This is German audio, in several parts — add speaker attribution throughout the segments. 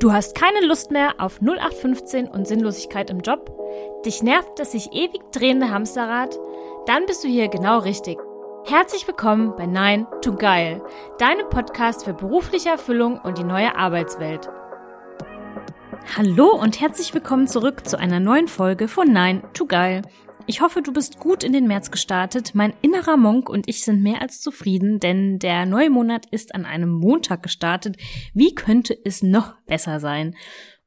Speaker 1: Du hast keine Lust mehr auf 0815 und Sinnlosigkeit im Job? Dich nervt das sich ewig drehende Hamsterrad? Dann bist du hier genau richtig. Herzlich willkommen bei Nein to Geil, deinem Podcast für berufliche Erfüllung und die neue Arbeitswelt. Hallo und herzlich willkommen zurück zu einer neuen Folge von Nein to Geil. Ich hoffe, du bist gut in den März gestartet. Mein innerer Monk und ich sind mehr als zufrieden, denn der neue Monat ist an einem Montag gestartet. Wie könnte es noch besser sein?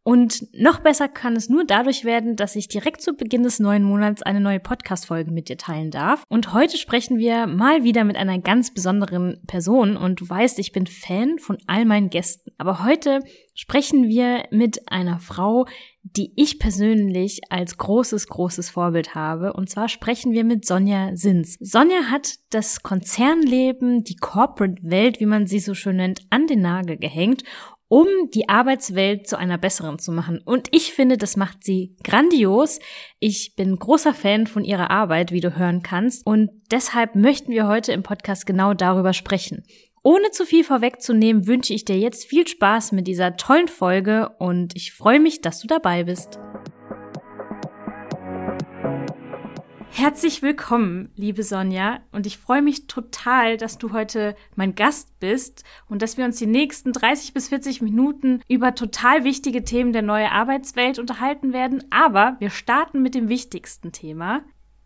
Speaker 1: Und noch besser kann es nur dadurch werden, dass ich direkt zu Beginn des neuen Monats eine neue Podcast-Folge mit dir teilen darf. Und heute sprechen wir mal wieder mit einer ganz besonderen Person. Und du weißt, ich bin Fan von all meinen Gästen. Aber heute sprechen wir mit einer Frau, die ich persönlich als großes, großes Vorbild habe. Und zwar sprechen wir mit Sonja Sins. Sonja hat das Konzernleben, die Corporate-Welt, wie man sie so schön nennt, an den Nagel gehängt um die Arbeitswelt zu einer besseren zu machen. Und ich finde, das macht sie grandios. Ich bin großer Fan von ihrer Arbeit, wie du hören kannst. Und deshalb möchten wir heute im Podcast genau darüber sprechen. Ohne zu viel vorwegzunehmen, wünsche ich dir jetzt viel Spaß mit dieser tollen Folge und ich freue mich, dass du dabei bist. Herzlich willkommen, liebe Sonja. Und ich freue mich total, dass du heute mein Gast bist und dass wir uns die nächsten 30 bis 40 Minuten über total wichtige Themen der neuen Arbeitswelt unterhalten werden. Aber wir starten mit dem wichtigsten Thema,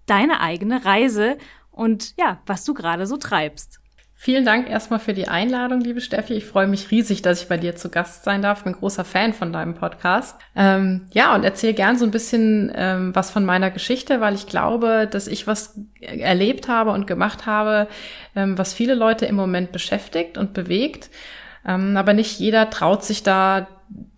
Speaker 1: deine eigene Reise und ja, was du gerade so treibst.
Speaker 2: Vielen Dank erstmal für die Einladung, liebe Steffi. Ich freue mich riesig, dass ich bei dir zu Gast sein darf. Bin großer Fan von deinem Podcast. Ähm, ja, und erzähle gern so ein bisschen ähm, was von meiner Geschichte, weil ich glaube, dass ich was erlebt habe und gemacht habe, ähm, was viele Leute im Moment beschäftigt und bewegt. Ähm, aber nicht jeder traut sich da,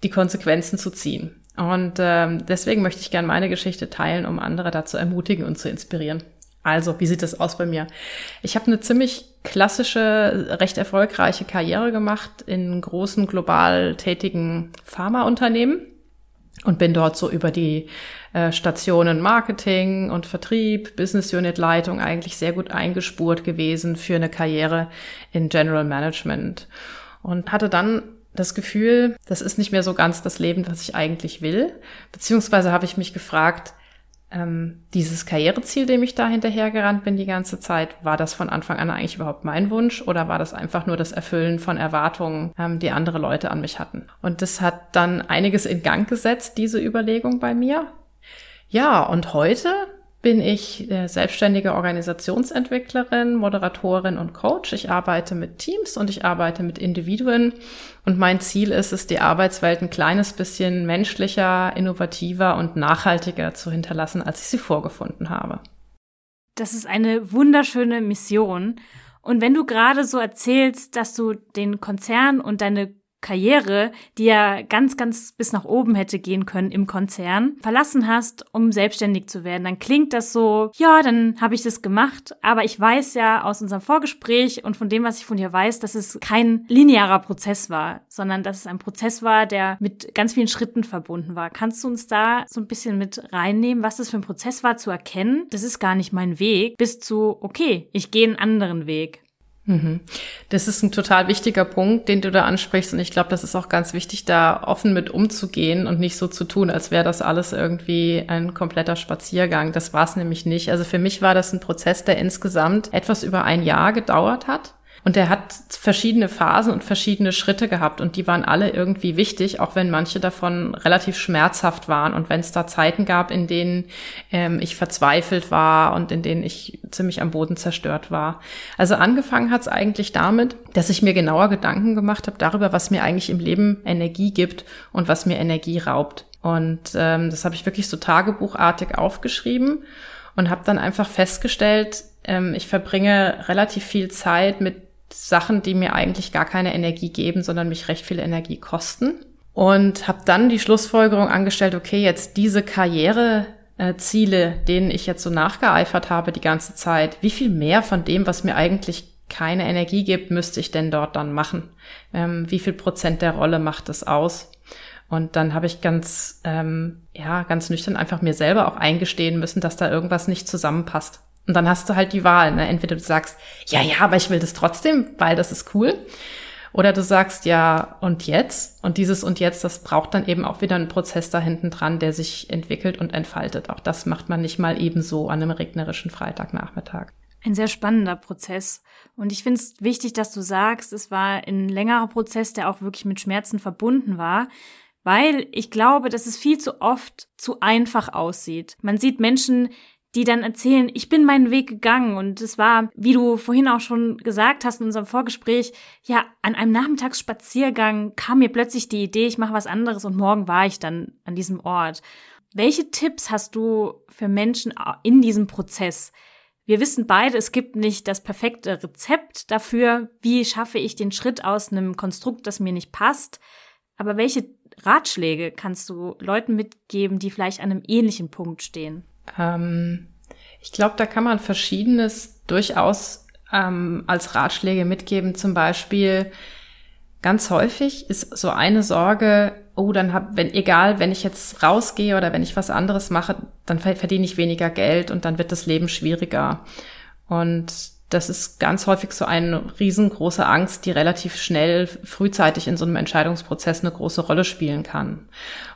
Speaker 2: die Konsequenzen zu ziehen. Und ähm, deswegen möchte ich gern meine Geschichte teilen, um andere dazu ermutigen und zu inspirieren. Also, wie sieht das aus bei mir? Ich habe eine ziemlich klassische, recht erfolgreiche Karriere gemacht in großen global tätigen Pharmaunternehmen und bin dort so über die äh, Stationen Marketing und Vertrieb, Business Unit Leitung eigentlich sehr gut eingespurt gewesen für eine Karriere in General Management und hatte dann das Gefühl, das ist nicht mehr so ganz das Leben, was ich eigentlich will. Beziehungsweise habe ich mich gefragt, ähm, dieses Karriereziel, dem ich da hinterhergerannt bin die ganze Zeit, war das von Anfang an eigentlich überhaupt mein Wunsch oder war das einfach nur das Erfüllen von Erwartungen, ähm, die andere Leute an mich hatten? Und das hat dann einiges in Gang gesetzt, diese Überlegung bei mir. Ja, und heute bin ich äh, selbstständige Organisationsentwicklerin, Moderatorin und Coach. Ich arbeite mit Teams und ich arbeite mit Individuen. Und mein Ziel ist es, die Arbeitswelt ein kleines bisschen menschlicher, innovativer und nachhaltiger zu hinterlassen, als ich sie vorgefunden habe.
Speaker 1: Das ist eine wunderschöne Mission. Und wenn du gerade so erzählst, dass du den Konzern und deine Karriere, die ja ganz, ganz bis nach oben hätte gehen können im Konzern, verlassen hast, um selbstständig zu werden, dann klingt das so, ja, dann habe ich das gemacht. Aber ich weiß ja aus unserem Vorgespräch und von dem, was ich von dir weiß, dass es kein linearer Prozess war, sondern dass es ein Prozess war, der mit ganz vielen Schritten verbunden war. Kannst du uns da so ein bisschen mit reinnehmen, was das für ein Prozess war zu erkennen? Das ist gar nicht mein Weg, bis zu, okay, ich gehe einen anderen Weg.
Speaker 2: Mhm. Das ist ein total wichtiger Punkt, den du da ansprichst. Und ich glaube, das ist auch ganz wichtig, da offen mit umzugehen und nicht so zu tun, als wäre das alles irgendwie ein kompletter Spaziergang. Das war es nämlich nicht. Also für mich war das ein Prozess, der insgesamt etwas über ein Jahr gedauert hat. Und er hat verschiedene Phasen und verschiedene Schritte gehabt und die waren alle irgendwie wichtig, auch wenn manche davon relativ schmerzhaft waren und wenn es da Zeiten gab, in denen ähm, ich verzweifelt war und in denen ich ziemlich am Boden zerstört war. Also angefangen hat es eigentlich damit, dass ich mir genauer Gedanken gemacht habe darüber, was mir eigentlich im Leben Energie gibt und was mir Energie raubt. Und ähm, das habe ich wirklich so tagebuchartig aufgeschrieben und habe dann einfach festgestellt, ähm, ich verbringe relativ viel Zeit mit Sachen, die mir eigentlich gar keine Energie geben, sondern mich recht viel Energie kosten. Und habe dann die Schlussfolgerung angestellt, okay, jetzt diese Karriereziele, denen ich jetzt so nachgeeifert habe die ganze Zeit, wie viel mehr von dem, was mir eigentlich keine Energie gibt, müsste ich denn dort dann machen? Ähm, wie viel Prozent der Rolle macht es aus? Und dann habe ich ganz, ähm, ja, ganz nüchtern einfach mir selber auch eingestehen müssen, dass da irgendwas nicht zusammenpasst. Und dann hast du halt die Wahl. Ne? Entweder du sagst, ja, ja, aber ich will das trotzdem, weil das ist cool. Oder du sagst ja, und jetzt? Und dieses und jetzt, das braucht dann eben auch wieder einen Prozess da hinten dran, der sich entwickelt und entfaltet. Auch das macht man nicht mal ebenso an einem regnerischen Freitagnachmittag.
Speaker 1: Ein sehr spannender Prozess. Und ich finde es wichtig, dass du sagst, es war ein längerer Prozess, der auch wirklich mit Schmerzen verbunden war weil ich glaube, dass es viel zu oft zu einfach aussieht. Man sieht Menschen, die dann erzählen, ich bin meinen Weg gegangen und es war, wie du vorhin auch schon gesagt hast in unserem Vorgespräch, ja, an einem Nachmittagsspaziergang kam mir plötzlich die Idee, ich mache was anderes und morgen war ich dann an diesem Ort. Welche Tipps hast du für Menschen in diesem Prozess? Wir wissen beide, es gibt nicht das perfekte Rezept dafür, wie schaffe ich den Schritt aus einem Konstrukt, das mir nicht passt. Aber welche Ratschläge kannst du Leuten mitgeben, die vielleicht an einem ähnlichen Punkt stehen?
Speaker 2: Ähm, ich glaube, da kann man Verschiedenes durchaus ähm, als Ratschläge mitgeben. Zum Beispiel ganz häufig ist so eine Sorge, oh, dann hab, wenn, egal, wenn ich jetzt rausgehe oder wenn ich was anderes mache, dann verdiene ich weniger Geld und dann wird das Leben schwieriger. Und das ist ganz häufig so eine riesengroße Angst, die relativ schnell frühzeitig in so einem Entscheidungsprozess eine große Rolle spielen kann.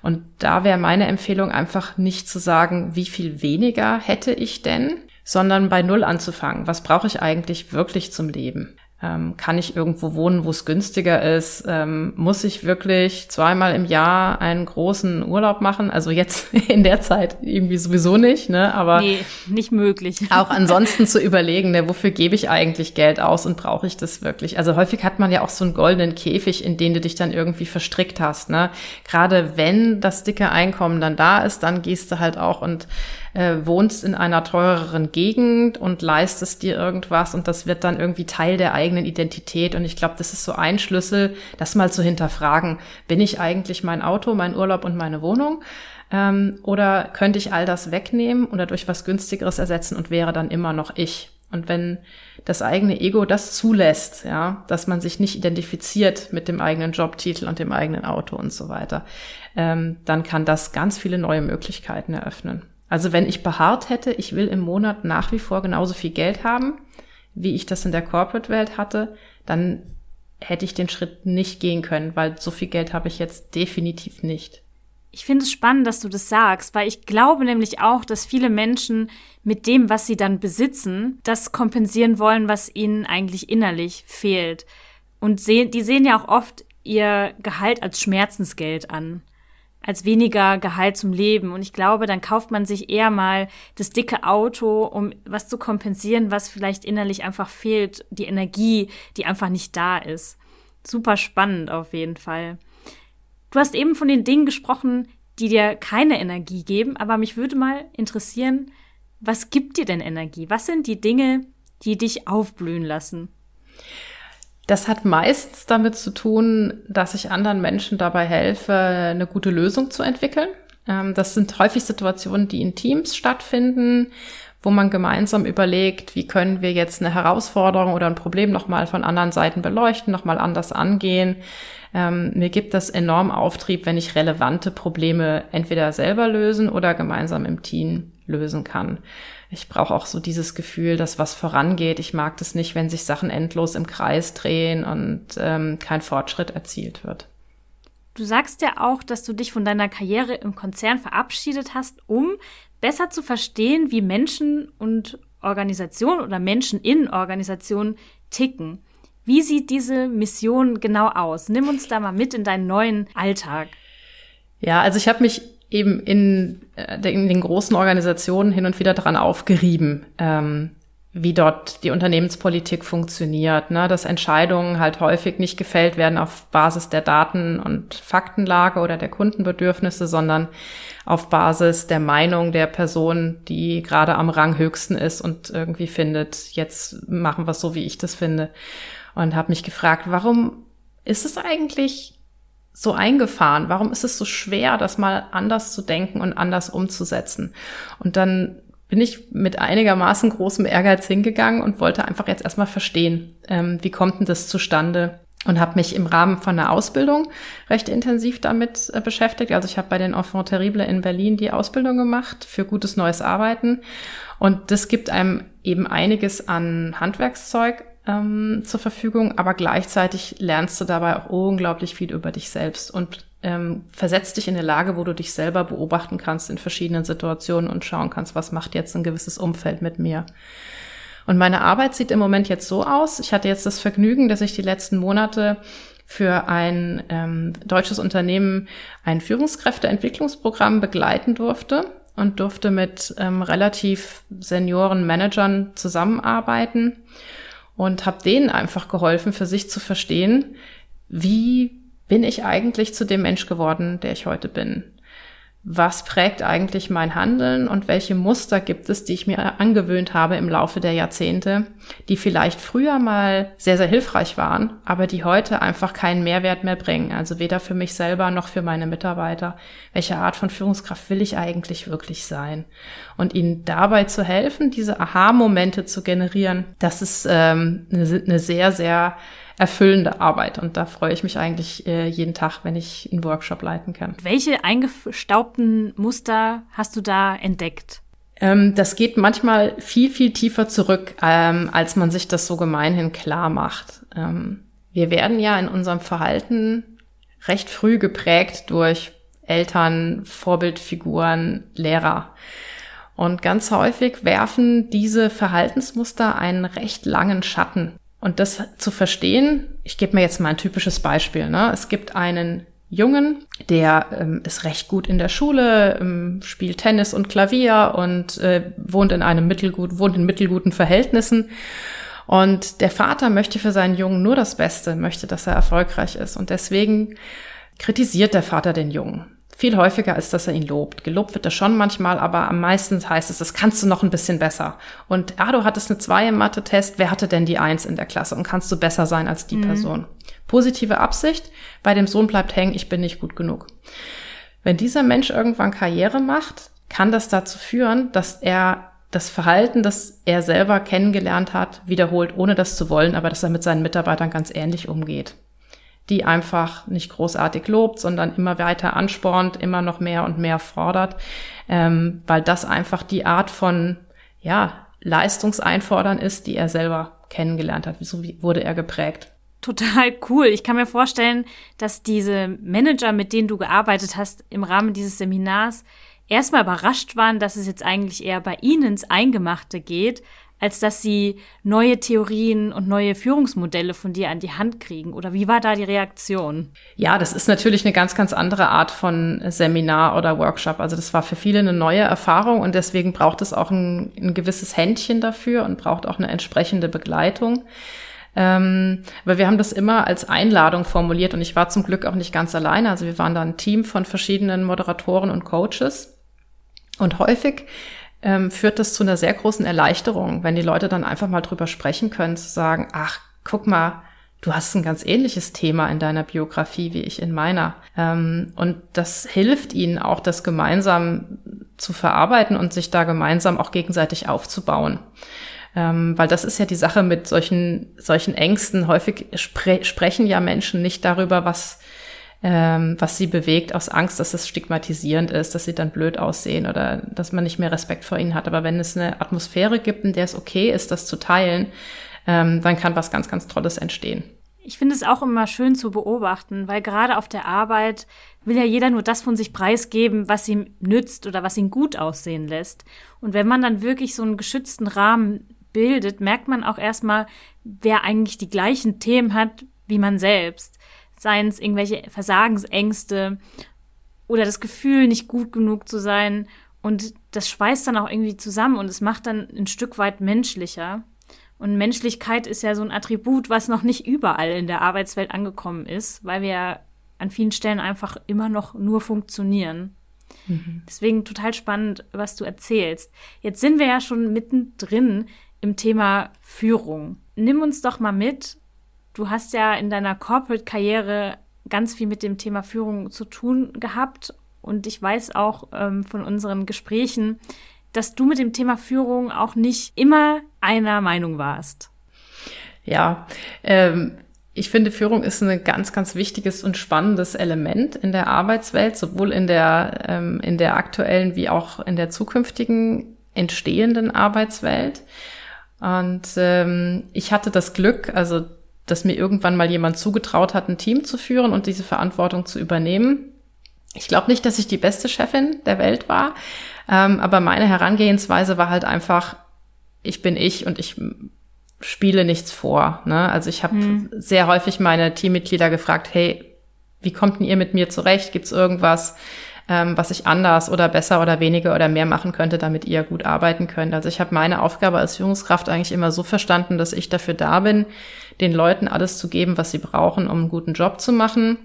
Speaker 2: Und da wäre meine Empfehlung einfach nicht zu sagen, wie viel weniger hätte ich denn, sondern bei Null anzufangen. Was brauche ich eigentlich wirklich zum Leben? Ähm, kann ich irgendwo wohnen, wo es günstiger ist? Ähm, muss ich wirklich zweimal im Jahr einen großen Urlaub machen? Also jetzt in der Zeit irgendwie sowieso nicht, ne? Aber
Speaker 1: nee, nicht möglich.
Speaker 2: Auch ansonsten zu überlegen, ne, wofür gebe ich eigentlich Geld aus und brauche ich das wirklich? Also häufig hat man ja auch so einen goldenen Käfig, in den du dich dann irgendwie verstrickt hast, ne? Gerade wenn das dicke Einkommen dann da ist, dann gehst du halt auch und äh, wohnst in einer teureren Gegend und leistest dir irgendwas und das wird dann irgendwie Teil der eigenen Identität. Und ich glaube, das ist so ein Schlüssel, das mal zu hinterfragen. Bin ich eigentlich mein Auto, mein Urlaub und meine Wohnung? Ähm, oder könnte ich all das wegnehmen oder durch was günstigeres ersetzen und wäre dann immer noch ich? Und wenn das eigene Ego das zulässt, ja, dass man sich nicht identifiziert mit dem eigenen Jobtitel und dem eigenen Auto und so weiter, ähm, dann kann das ganz viele neue Möglichkeiten eröffnen. Also wenn ich beharrt hätte, ich will im Monat nach wie vor genauso viel Geld haben, wie ich das in der Corporate-Welt hatte, dann hätte ich den Schritt nicht gehen können, weil so viel Geld habe ich jetzt definitiv nicht.
Speaker 1: Ich finde es spannend, dass du das sagst, weil ich glaube nämlich auch, dass viele Menschen mit dem, was sie dann besitzen, das kompensieren wollen, was ihnen eigentlich innerlich fehlt. Und sehen, die sehen ja auch oft ihr Gehalt als Schmerzensgeld an als weniger Gehalt zum Leben. Und ich glaube, dann kauft man sich eher mal das dicke Auto, um was zu kompensieren, was vielleicht innerlich einfach fehlt, die Energie, die einfach nicht da ist. Super spannend auf jeden Fall. Du hast eben von den Dingen gesprochen, die dir keine Energie geben, aber mich würde mal interessieren, was gibt dir denn Energie? Was sind die Dinge, die dich aufblühen lassen?
Speaker 2: Das hat meistens damit zu tun, dass ich anderen Menschen dabei helfe, eine gute Lösung zu entwickeln. Ähm, das sind häufig Situationen, die in Teams stattfinden, wo man gemeinsam überlegt, wie können wir jetzt eine Herausforderung oder ein Problem nochmal von anderen Seiten beleuchten, nochmal anders angehen. Ähm, mir gibt das enorm Auftrieb, wenn ich relevante Probleme entweder selber lösen oder gemeinsam im Team lösen kann. Ich brauche auch so dieses Gefühl, dass was vorangeht. Ich mag das nicht, wenn sich Sachen endlos im Kreis drehen und ähm, kein Fortschritt erzielt wird.
Speaker 1: Du sagst ja auch, dass du dich von deiner Karriere im Konzern verabschiedet hast, um besser zu verstehen, wie Menschen und Organisationen oder Menschen in Organisationen ticken. Wie sieht diese Mission genau aus? Nimm uns da mal mit in deinen neuen Alltag.
Speaker 2: Ja, also ich habe mich eben in, äh, in den großen Organisationen hin und wieder daran aufgerieben, ähm, wie dort die Unternehmenspolitik funktioniert, ne? dass Entscheidungen halt häufig nicht gefällt werden auf Basis der Daten und Faktenlage oder der Kundenbedürfnisse, sondern auf Basis der Meinung der Person, die gerade am Rang höchsten ist und irgendwie findet, jetzt machen wir es so, wie ich das finde. Und habe mich gefragt, warum ist es eigentlich so eingefahren? Warum ist es so schwer, das mal anders zu denken und anders umzusetzen? Und dann bin ich mit einigermaßen großem Ehrgeiz hingegangen und wollte einfach jetzt erstmal verstehen, ähm, wie kommt denn das zustande? Und habe mich im Rahmen von einer Ausbildung recht intensiv damit äh, beschäftigt. Also ich habe bei den Enfants Terribles in Berlin die Ausbildung gemacht für gutes neues Arbeiten. Und das gibt einem eben einiges an Handwerkszeug, ähm, zur Verfügung, aber gleichzeitig lernst du dabei auch unglaublich viel über dich selbst und ähm, versetzt dich in eine Lage, wo du dich selber beobachten kannst in verschiedenen Situationen und schauen kannst, was macht jetzt ein gewisses Umfeld mit mir. Und meine Arbeit sieht im Moment jetzt so aus. Ich hatte jetzt das Vergnügen, dass ich die letzten Monate für ein ähm, deutsches Unternehmen ein Führungskräfteentwicklungsprogramm begleiten durfte und durfte mit ähm, relativ senioren Managern zusammenarbeiten und habe denen einfach geholfen, für sich zu verstehen, wie bin ich eigentlich zu dem Mensch geworden, der ich heute bin? Was prägt eigentlich mein Handeln und welche Muster gibt es, die ich mir angewöhnt habe im Laufe der Jahrzehnte, die vielleicht früher mal sehr, sehr hilfreich waren, aber die heute einfach keinen Mehrwert mehr bringen. Also weder für mich selber noch für meine Mitarbeiter. Welche Art von Führungskraft will ich eigentlich wirklich sein? Und ihnen dabei zu helfen, diese Aha-Momente zu generieren, das ist ähm, eine, eine sehr, sehr erfüllende Arbeit. Und da freue ich mich eigentlich äh, jeden Tag, wenn ich einen Workshop leiten kann.
Speaker 1: Welche eingestaubten Muster hast du da entdeckt?
Speaker 2: Ähm, das geht manchmal viel, viel tiefer zurück, ähm, als man sich das so gemeinhin klar macht. Ähm, wir werden ja in unserem Verhalten recht früh geprägt durch Eltern, Vorbildfiguren, Lehrer. Und ganz häufig werfen diese Verhaltensmuster einen recht langen Schatten und das zu verstehen, ich gebe mir jetzt mal ein typisches Beispiel. Ne? Es gibt einen Jungen, der ähm, ist recht gut in der Schule, ähm, spielt Tennis und Klavier und äh, wohnt in einem mittelgut, wohnt in mittelguten Verhältnissen. Und der Vater möchte für seinen Jungen nur das Beste, möchte, dass er erfolgreich ist. Und deswegen kritisiert der Vater den Jungen. Viel häufiger als dass er ihn lobt. Gelobt wird er schon manchmal, aber am meisten heißt es, das kannst du noch ein bisschen besser. Und ah, du hattest eine 2 im Mathe-Test, wer hatte denn die 1 in der Klasse und kannst du besser sein als die mhm. Person? Positive Absicht, bei dem Sohn bleibt hängen, ich bin nicht gut genug. Wenn dieser Mensch irgendwann Karriere macht, kann das dazu führen, dass er das Verhalten, das er selber kennengelernt hat, wiederholt, ohne das zu wollen, aber dass er mit seinen Mitarbeitern ganz ähnlich umgeht die einfach nicht großartig lobt, sondern immer weiter anspornt, immer noch mehr und mehr fordert, ähm, weil das einfach die Art von ja, Leistungseinfordern ist, die er selber kennengelernt hat. Wieso wurde er geprägt?
Speaker 1: Total cool. Ich kann mir vorstellen, dass diese Manager, mit denen du gearbeitet hast im Rahmen dieses Seminars, erstmal überrascht waren, dass es jetzt eigentlich eher bei ihnen ins Eingemachte geht, als dass sie neue Theorien und neue Führungsmodelle von dir an die Hand kriegen? Oder wie war da die Reaktion?
Speaker 2: Ja, das ist natürlich eine ganz, ganz andere Art von Seminar oder Workshop. Also das war für viele eine neue Erfahrung und deswegen braucht es auch ein, ein gewisses Händchen dafür und braucht auch eine entsprechende Begleitung. Ähm, aber wir haben das immer als Einladung formuliert und ich war zum Glück auch nicht ganz alleine. Also wir waren da ein Team von verschiedenen Moderatoren und Coaches. Und häufig ähm, führt das zu einer sehr großen Erleichterung, wenn die Leute dann einfach mal drüber sprechen können, zu sagen, ach, guck mal, du hast ein ganz ähnliches Thema in deiner Biografie wie ich in meiner. Ähm, und das hilft ihnen auch, das gemeinsam zu verarbeiten und sich da gemeinsam auch gegenseitig aufzubauen. Ähm, weil das ist ja die Sache mit solchen, solchen Ängsten. Häufig spre sprechen ja Menschen nicht darüber, was ähm, was sie bewegt aus Angst, dass es stigmatisierend ist, dass sie dann blöd aussehen oder dass man nicht mehr Respekt vor ihnen hat. Aber wenn es eine Atmosphäre gibt, in der es okay ist, das zu teilen, ähm, dann kann was ganz, ganz Tolles entstehen.
Speaker 1: Ich finde es auch immer schön zu beobachten, weil gerade auf der Arbeit will ja jeder nur das von sich preisgeben, was ihm nützt oder was ihn gut aussehen lässt. Und wenn man dann wirklich so einen geschützten Rahmen bildet, merkt man auch erstmal, wer eigentlich die gleichen Themen hat wie man selbst seien es irgendwelche Versagensängste oder das Gefühl, nicht gut genug zu sein. Und das schweißt dann auch irgendwie zusammen und es macht dann ein Stück weit menschlicher. Und Menschlichkeit ist ja so ein Attribut, was noch nicht überall in der Arbeitswelt angekommen ist, weil wir an vielen Stellen einfach immer noch nur funktionieren. Mhm. Deswegen total spannend, was du erzählst. Jetzt sind wir ja schon mittendrin im Thema Führung. Nimm uns doch mal mit, Du hast ja in deiner Corporate-Karriere ganz viel mit dem Thema Führung zu tun gehabt. Und ich weiß auch ähm, von unseren Gesprächen, dass du mit dem Thema Führung auch nicht immer einer Meinung warst.
Speaker 2: Ja, ähm, ich finde, Führung ist ein ganz, ganz wichtiges und spannendes Element in der Arbeitswelt, sowohl in der, ähm, in der aktuellen wie auch in der zukünftigen entstehenden Arbeitswelt. Und ähm, ich hatte das Glück, also dass mir irgendwann mal jemand zugetraut hat, ein Team zu führen und diese Verantwortung zu übernehmen. Ich glaube nicht, dass ich die beste Chefin der Welt war, ähm, aber meine Herangehensweise war halt einfach, ich bin ich und ich spiele nichts vor. Ne? Also ich habe hm. sehr häufig meine Teammitglieder gefragt, hey, wie kommt denn ihr mit mir zurecht? Gibt's irgendwas, ähm, was ich anders oder besser oder weniger oder mehr machen könnte, damit ihr gut arbeiten könnt? Also ich habe meine Aufgabe als Führungskraft eigentlich immer so verstanden, dass ich dafür da bin, den Leuten alles zu geben, was sie brauchen, um einen guten Job zu machen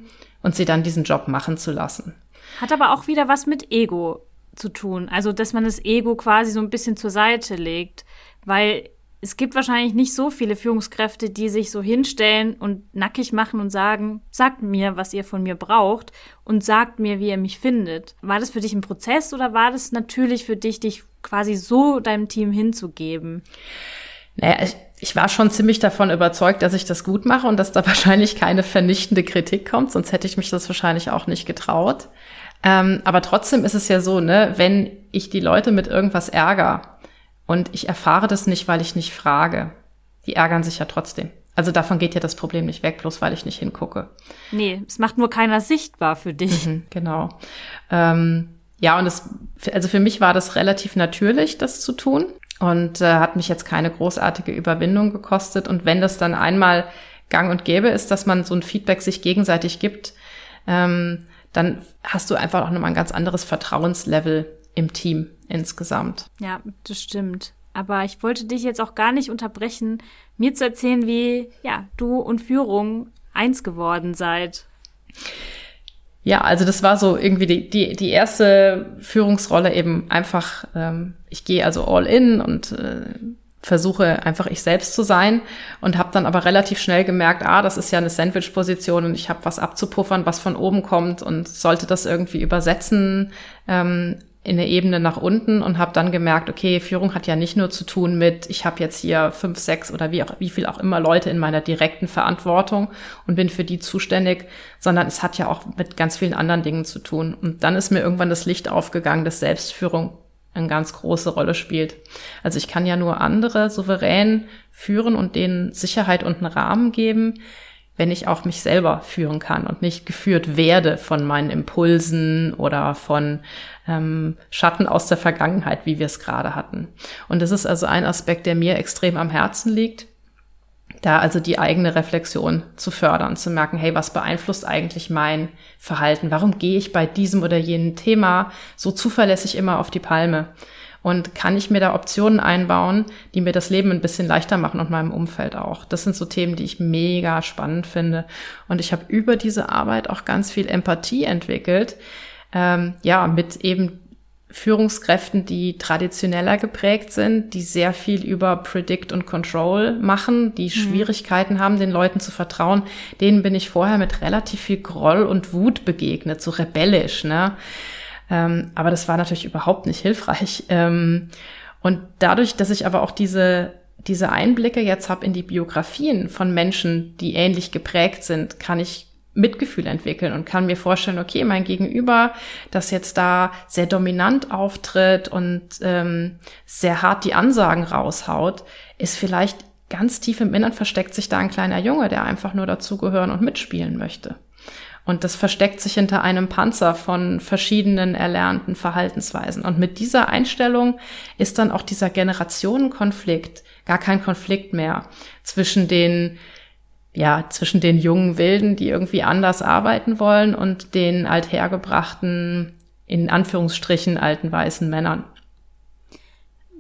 Speaker 2: und sie dann diesen Job machen zu lassen.
Speaker 1: Hat aber auch wieder was mit Ego zu tun. Also, dass man das Ego quasi so ein bisschen zur Seite legt, weil es gibt wahrscheinlich nicht so viele Führungskräfte, die sich so hinstellen und nackig machen und sagen, sagt mir, was ihr von mir braucht und sagt mir, wie ihr mich findet. War das für dich ein Prozess oder war das natürlich für dich, dich quasi so deinem Team hinzugeben?
Speaker 2: Naja, ich, ich war schon ziemlich davon überzeugt, dass ich das gut mache und dass da wahrscheinlich keine vernichtende Kritik kommt, sonst hätte ich mich das wahrscheinlich auch nicht getraut. Ähm, aber trotzdem ist es ja so, ne, wenn ich die Leute mit irgendwas ärgere, und ich erfahre das nicht, weil ich nicht frage. Die ärgern sich ja trotzdem. Also davon geht ja das Problem nicht weg, bloß weil ich nicht hingucke.
Speaker 1: Nee, es macht nur keiner sichtbar für dich.
Speaker 2: Mhm, genau. Ähm, ja, und es, also für mich war das relativ natürlich, das zu tun und äh, hat mich jetzt keine großartige Überwindung gekostet. Und wenn das dann einmal gang und gäbe ist, dass man so ein Feedback sich gegenseitig gibt, ähm, dann hast du einfach auch nochmal ein ganz anderes Vertrauenslevel im Team insgesamt.
Speaker 1: Ja, das stimmt. Aber ich wollte dich jetzt auch gar nicht unterbrechen, mir zu erzählen, wie ja, du und Führung eins geworden seid.
Speaker 2: Ja, also das war so irgendwie die, die, die erste Führungsrolle eben einfach, ähm, ich gehe also all in und äh, versuche einfach ich selbst zu sein und habe dann aber relativ schnell gemerkt, ah, das ist ja eine Sandwich-Position und ich habe was abzupuffern, was von oben kommt und sollte das irgendwie übersetzen ähm, in der Ebene nach unten und habe dann gemerkt, okay, Führung hat ja nicht nur zu tun mit, ich habe jetzt hier fünf, sechs oder wie, auch, wie viel auch immer Leute in meiner direkten Verantwortung und bin für die zuständig, sondern es hat ja auch mit ganz vielen anderen Dingen zu tun. Und dann ist mir irgendwann das Licht aufgegangen, dass Selbstführung eine ganz große Rolle spielt. Also ich kann ja nur andere souverän führen und denen Sicherheit und einen Rahmen geben, wenn ich auch mich selber führen kann und nicht geführt werde von meinen Impulsen oder von ähm, Schatten aus der Vergangenheit, wie wir es gerade hatten. Und das ist also ein Aspekt, der mir extrem am Herzen liegt, da also die eigene Reflexion zu fördern, zu merken, hey, was beeinflusst eigentlich mein Verhalten? Warum gehe ich bei diesem oder jenem Thema so zuverlässig immer auf die Palme? Und kann ich mir da Optionen einbauen, die mir das Leben ein bisschen leichter machen und meinem Umfeld auch? Das sind so Themen, die ich mega spannend finde. Und ich habe über diese Arbeit auch ganz viel Empathie entwickelt. Ähm, ja, mit eben Führungskräften, die traditioneller geprägt sind, die sehr viel über Predict und Control machen, die mhm. Schwierigkeiten haben, den Leuten zu vertrauen, denen bin ich vorher mit relativ viel Groll und Wut begegnet, so rebellisch, ne? Ähm, aber das war natürlich überhaupt nicht hilfreich. Ähm, und dadurch, dass ich aber auch diese, diese Einblicke jetzt habe in die Biografien von Menschen, die ähnlich geprägt sind, kann ich Mitgefühl entwickeln und kann mir vorstellen, okay, mein Gegenüber, das jetzt da sehr dominant auftritt und ähm, sehr hart die Ansagen raushaut, ist vielleicht ganz tief im Innern versteckt sich da ein kleiner Junge, der einfach nur dazugehören und mitspielen möchte. Und das versteckt sich hinter einem Panzer von verschiedenen erlernten Verhaltensweisen. Und mit dieser Einstellung ist dann auch dieser Generationenkonflikt gar kein Konflikt mehr zwischen den ja, zwischen den jungen Wilden, die irgendwie anders arbeiten wollen und den althergebrachten, in Anführungsstrichen, alten weißen Männern.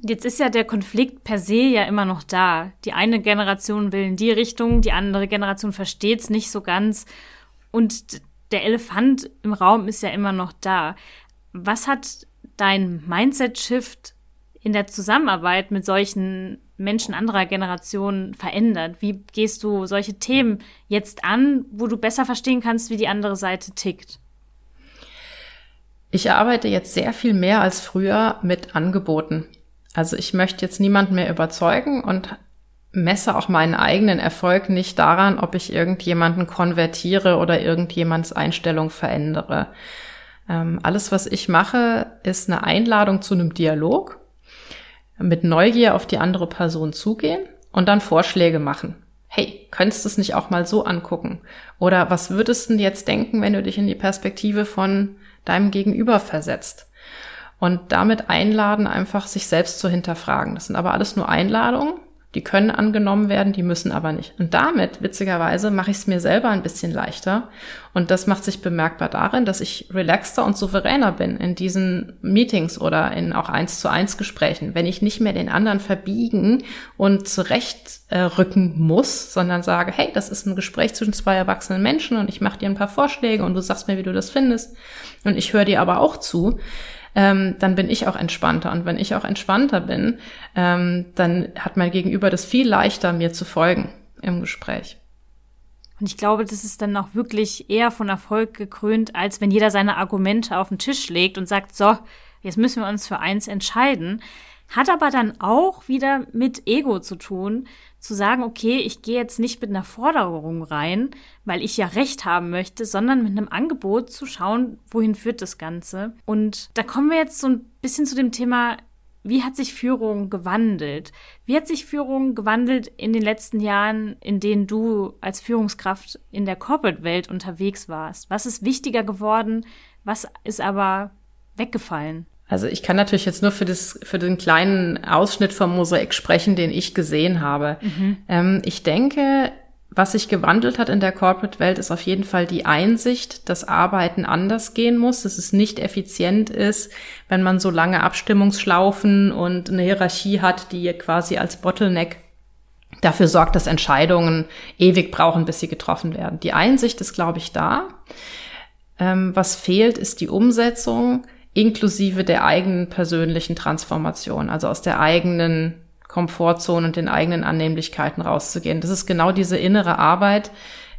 Speaker 1: Jetzt ist ja der Konflikt per se ja immer noch da. Die eine Generation will in die Richtung, die andere Generation versteht es nicht so ganz. Und der Elefant im Raum ist ja immer noch da. Was hat dein Mindset-Shift in der Zusammenarbeit mit solchen Menschen anderer Generationen verändert? Wie gehst du solche Themen jetzt an, wo du besser verstehen kannst, wie die andere Seite tickt?
Speaker 2: Ich arbeite jetzt sehr viel mehr als früher mit Angeboten. Also ich möchte jetzt niemanden mehr überzeugen und messe auch meinen eigenen Erfolg nicht daran, ob ich irgendjemanden konvertiere oder irgendjemands Einstellung verändere. Ähm, alles, was ich mache, ist eine Einladung zu einem Dialog. mit Neugier auf die andere Person zugehen und dann Vorschläge machen. Hey, könntest du es nicht auch mal so angucken? Oder was würdest du jetzt denken, wenn du dich in die Perspektive von deinem Gegenüber versetzt? Und damit einladen, einfach sich selbst zu hinterfragen. Das sind aber alles nur Einladungen die können angenommen werden, die müssen aber nicht. Und damit, witzigerweise, mache ich es mir selber ein bisschen leichter. Und das macht sich bemerkbar darin, dass ich relaxter und souveräner bin in diesen Meetings oder in auch eins zu eins Gesprächen. Wenn ich nicht mehr den anderen verbiegen und zurechtrücken äh, muss, sondern sage, hey, das ist ein Gespräch zwischen zwei erwachsenen Menschen und ich mache dir ein paar Vorschläge und du sagst mir, wie du das findest. Und ich höre dir aber auch zu ähm, dann bin ich auch entspannter. Und wenn ich auch entspannter bin, ähm, dann hat mein Gegenüber das viel leichter, mir zu folgen im Gespräch.
Speaker 1: Und ich glaube, das ist dann auch wirklich eher von Erfolg gekrönt, als wenn jeder seine Argumente auf den Tisch legt und sagt, so, jetzt müssen wir uns für eins entscheiden. Hat aber dann auch wieder mit Ego zu tun, zu sagen, okay, ich gehe jetzt nicht mit einer Forderung rein, weil ich ja recht haben möchte, sondern mit einem Angebot zu schauen, wohin führt das Ganze. Und da kommen wir jetzt so ein bisschen zu dem Thema, wie hat sich Führung gewandelt? Wie hat sich Führung gewandelt in den letzten Jahren, in denen du als Führungskraft in der Corporate-Welt unterwegs warst? Was ist wichtiger geworden? Was ist aber weggefallen?
Speaker 2: Also ich kann natürlich jetzt nur für, das, für den kleinen Ausschnitt vom Mosaik sprechen, den ich gesehen habe. Mhm. Ähm, ich denke, was sich gewandelt hat in der Corporate-Welt, ist auf jeden Fall die Einsicht, dass Arbeiten anders gehen muss, dass es nicht effizient ist, wenn man so lange Abstimmungsschlaufen und eine Hierarchie hat, die quasi als Bottleneck dafür sorgt, dass Entscheidungen ewig brauchen, bis sie getroffen werden. Die Einsicht ist, glaube ich, da. Ähm, was fehlt, ist die Umsetzung inklusive der eigenen persönlichen Transformation, also aus der eigenen Komfortzone und den eigenen Annehmlichkeiten rauszugehen. Das ist genau diese innere Arbeit,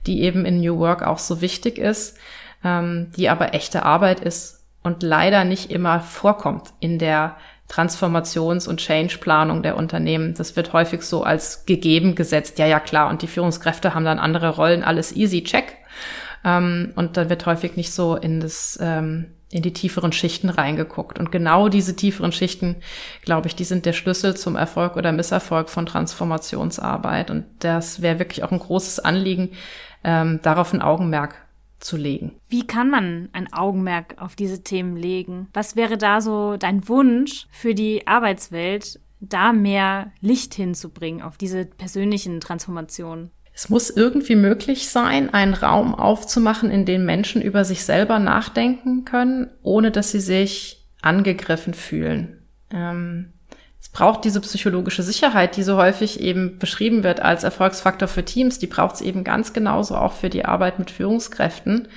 Speaker 2: die eben in New Work auch so wichtig ist, ähm, die aber echte Arbeit ist und leider nicht immer vorkommt in der Transformations- und Change-Planung der Unternehmen. Das wird häufig so als gegeben gesetzt. Ja, ja, klar. Und die Führungskräfte haben dann andere Rollen. Alles easy, check. Ähm, und da wird häufig nicht so in das, ähm, in die tieferen Schichten reingeguckt. Und genau diese tieferen Schichten, glaube ich, die sind der Schlüssel zum Erfolg oder Misserfolg von Transformationsarbeit. Und das wäre wirklich auch ein großes Anliegen, ähm, darauf ein Augenmerk zu legen.
Speaker 1: Wie kann man ein Augenmerk auf diese Themen legen? Was wäre da so dein Wunsch für die Arbeitswelt, da mehr Licht hinzubringen auf diese persönlichen Transformationen?
Speaker 2: Es muss irgendwie möglich sein, einen Raum aufzumachen, in dem Menschen über sich selber nachdenken können, ohne dass sie sich angegriffen fühlen. Ähm, es braucht diese psychologische Sicherheit, die so häufig eben beschrieben wird als Erfolgsfaktor für Teams. Die braucht es eben ganz genauso auch für die Arbeit mit Führungskräften.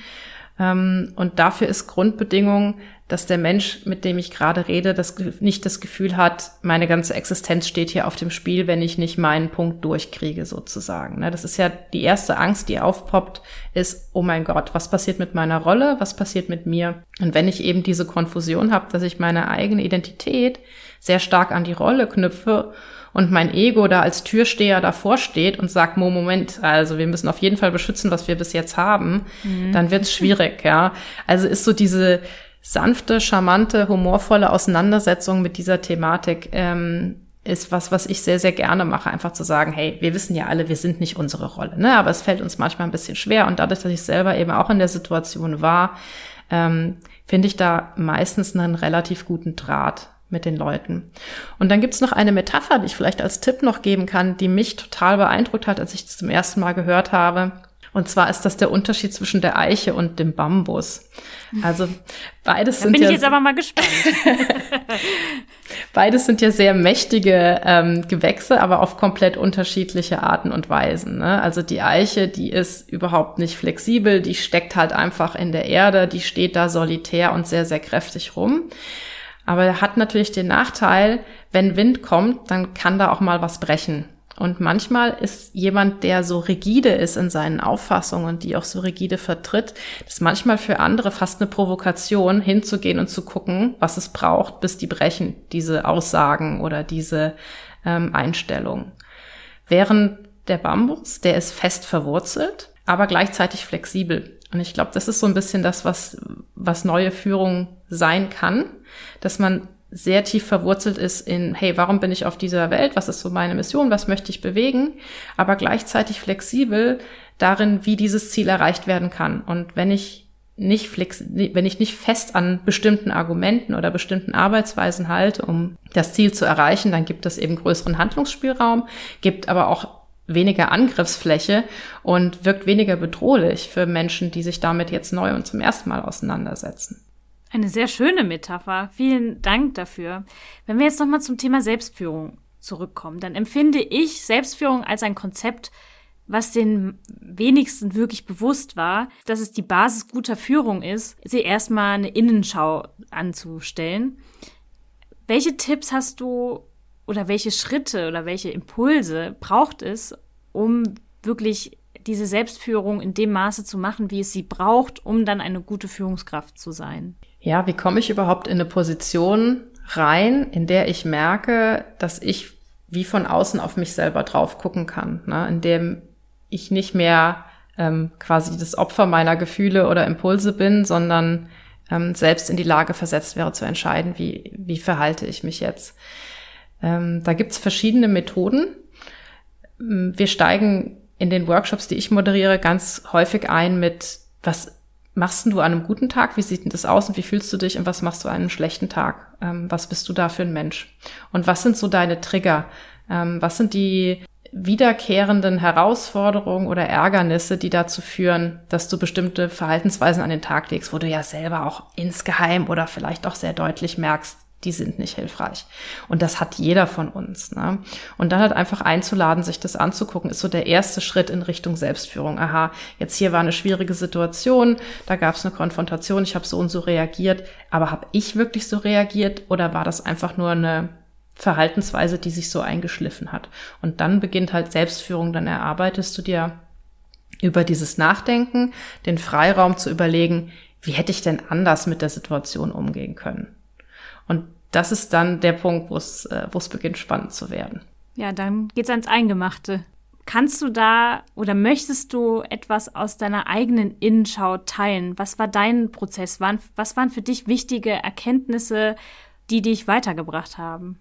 Speaker 2: Ähm, und dafür ist Grundbedingung, dass der Mensch, mit dem ich gerade rede, das nicht das Gefühl hat, meine ganze Existenz steht hier auf dem Spiel, wenn ich nicht meinen Punkt durchkriege, sozusagen. Ne, das ist ja die erste Angst, die aufpoppt, ist, oh mein Gott, was passiert mit meiner Rolle? Was passiert mit mir? Und wenn ich eben diese Konfusion habe, dass ich meine eigene Identität sehr stark an die Rolle knüpfe und mein Ego da als Türsteher davor steht und sagt, Mo, Moment, also wir müssen auf jeden Fall beschützen, was wir bis jetzt haben, mhm. dann wird es schwierig, ja. Also ist so diese sanfte, charmante, humorvolle Auseinandersetzung mit dieser Thematik ähm, ist was, was ich sehr, sehr gerne mache, einfach zu sagen, hey, wir wissen ja alle, wir sind nicht unsere Rolle, ne? aber es fällt uns manchmal ein bisschen schwer und dadurch, dass ich selber eben auch in der Situation war, ähm, finde ich da meistens einen relativ guten Draht mit den Leuten. Und dann gibt's noch eine Metapher, die ich vielleicht als Tipp noch geben kann, die mich total beeindruckt hat, als ich das zum ersten Mal gehört habe. Und zwar ist das der Unterschied zwischen der Eiche und dem Bambus. Also beides da sind
Speaker 1: bin
Speaker 2: ja.
Speaker 1: Bin ich jetzt aber mal gespannt.
Speaker 2: beides sind ja sehr mächtige ähm, Gewächse, aber auf komplett unterschiedliche Arten und Weisen. Ne? Also die Eiche, die ist überhaupt nicht flexibel, die steckt halt einfach in der Erde, die steht da solitär und sehr, sehr kräftig rum. Aber er hat natürlich den Nachteil, wenn Wind kommt, dann kann da auch mal was brechen. Und manchmal ist jemand, der so rigide ist in seinen Auffassungen die auch so rigide vertritt, das ist manchmal für andere fast eine Provokation, hinzugehen und zu gucken, was es braucht, bis die brechen, diese Aussagen oder diese ähm, Einstellungen. Während der Bambus, der ist fest verwurzelt, aber gleichzeitig flexibel. Und ich glaube, das ist so ein bisschen das, was, was neue Führung sein kann, dass man sehr tief verwurzelt ist in, hey, warum bin ich auf dieser Welt? Was ist so meine Mission? Was möchte ich bewegen? Aber gleichzeitig flexibel darin, wie dieses Ziel erreicht werden kann. Und wenn ich nicht flex, wenn ich nicht fest an bestimmten Argumenten oder bestimmten Arbeitsweisen halte, um das Ziel zu erreichen, dann gibt es eben größeren Handlungsspielraum, gibt aber auch weniger Angriffsfläche und wirkt weniger bedrohlich für Menschen, die sich damit jetzt neu und zum ersten Mal auseinandersetzen.
Speaker 1: Eine sehr schöne Metapher. Vielen Dank dafür. Wenn wir jetzt nochmal zum Thema Selbstführung zurückkommen, dann empfinde ich Selbstführung als ein Konzept, was den wenigsten wirklich bewusst war, dass es die Basis guter Führung ist, sie erstmal eine Innenschau anzustellen. Welche Tipps hast du oder welche Schritte oder welche Impulse braucht es, um wirklich diese Selbstführung in dem Maße zu machen, wie es sie braucht, um dann eine gute Führungskraft zu sein?
Speaker 2: Ja, wie komme ich überhaupt in eine Position rein, in der ich merke, dass ich wie von außen auf mich selber drauf gucken kann, ne? in dem ich nicht mehr ähm, quasi das Opfer meiner Gefühle oder Impulse bin, sondern ähm, selbst in die Lage versetzt wäre zu entscheiden, wie, wie verhalte ich mich jetzt. Ähm, da gibt's verschiedene Methoden. Ähm, wir steigen in den Workshops, die ich moderiere, ganz häufig ein mit, was machst du an einem guten Tag? Wie sieht denn das aus und wie fühlst du dich und was machst du an einem schlechten Tag? Ähm, was bist du da für ein Mensch? Und was sind so deine Trigger? Ähm, was sind die wiederkehrenden Herausforderungen oder Ärgernisse, die dazu führen, dass du bestimmte Verhaltensweisen an den Tag legst, wo du ja selber auch insgeheim oder vielleicht auch sehr deutlich merkst, die sind nicht hilfreich. Und das hat jeder von uns. Ne? Und dann halt einfach einzuladen, sich das anzugucken, ist so der erste Schritt in Richtung Selbstführung. Aha, jetzt hier war eine schwierige Situation, da gab es eine Konfrontation, ich habe so und so reagiert, aber habe ich wirklich so reagiert oder war das einfach nur eine Verhaltensweise, die sich so eingeschliffen hat. Und dann beginnt halt Selbstführung, dann erarbeitest du dir über dieses Nachdenken den Freiraum zu überlegen, wie hätte ich denn anders mit der Situation umgehen können. Und das ist dann der Punkt, wo es, äh, es beginnt spannend zu werden.
Speaker 1: Ja, dann geht's ans Eingemachte. Kannst du da oder möchtest du etwas aus deiner eigenen Innenschau teilen? Was war dein Prozess? Was waren für dich wichtige Erkenntnisse, die dich weitergebracht haben?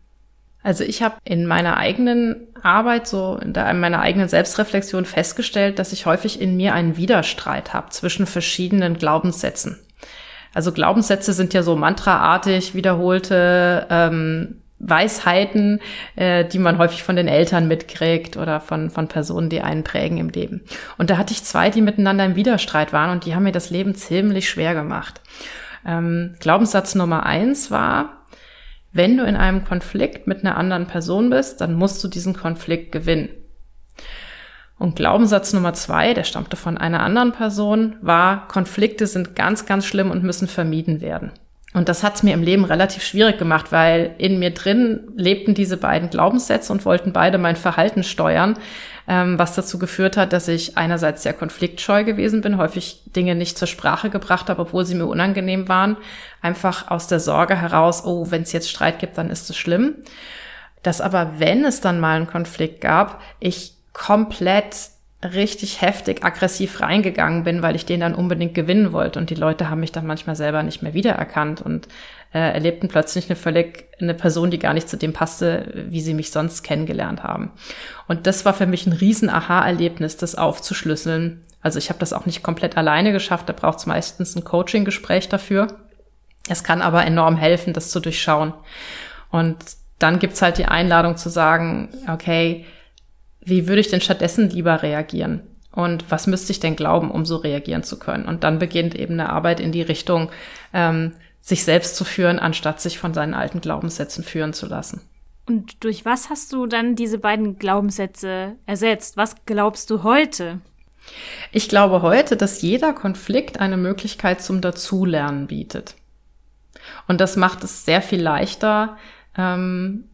Speaker 2: Also ich habe in meiner eigenen Arbeit, so in, der, in meiner eigenen Selbstreflexion festgestellt, dass ich häufig in mir einen Widerstreit habe zwischen verschiedenen Glaubenssätzen. Also Glaubenssätze sind ja so mantraartig wiederholte ähm, Weisheiten, äh, die man häufig von den Eltern mitkriegt oder von, von Personen, die einen prägen im Leben. Und da hatte ich zwei, die miteinander im Widerstreit waren und die haben mir das Leben ziemlich schwer gemacht. Ähm, Glaubenssatz Nummer eins war, wenn du in einem Konflikt mit einer anderen Person bist, dann musst du diesen Konflikt gewinnen. Und Glaubenssatz Nummer zwei, der stammte von einer anderen Person, war, Konflikte sind ganz, ganz schlimm und müssen vermieden werden. Und das hat es mir im Leben relativ schwierig gemacht, weil in mir drin lebten diese beiden Glaubenssätze und wollten beide mein Verhalten steuern, ähm, was dazu geführt hat, dass ich einerseits sehr konfliktscheu gewesen bin, häufig Dinge nicht zur Sprache gebracht habe, obwohl sie mir unangenehm waren, einfach aus der Sorge heraus, oh, wenn es jetzt Streit gibt, dann ist es schlimm. Dass aber, wenn es dann mal einen Konflikt gab, ich komplett richtig heftig aggressiv reingegangen bin, weil ich den dann unbedingt gewinnen wollte. Und die Leute haben mich dann manchmal selber nicht mehr wiedererkannt und äh, erlebten plötzlich eine völlig eine Person, die gar nicht zu dem passte, wie sie mich sonst kennengelernt haben. Und das war für mich ein riesen Aha-Erlebnis, das aufzuschlüsseln. Also ich habe das auch nicht komplett alleine geschafft, da braucht es meistens ein Coaching-Gespräch dafür. Es kann aber enorm helfen, das zu durchschauen. Und dann gibt's halt die Einladung zu sagen, okay, wie würde ich denn stattdessen lieber reagieren? Und was müsste ich denn glauben, um so reagieren zu können? Und dann beginnt eben eine Arbeit in die Richtung, ähm, sich selbst zu führen, anstatt sich von seinen alten Glaubenssätzen führen zu lassen.
Speaker 1: Und durch was hast du dann diese beiden Glaubenssätze ersetzt? Was glaubst du heute?
Speaker 2: Ich glaube heute, dass jeder Konflikt eine Möglichkeit zum Dazulernen bietet. Und das macht es sehr viel leichter, ähm,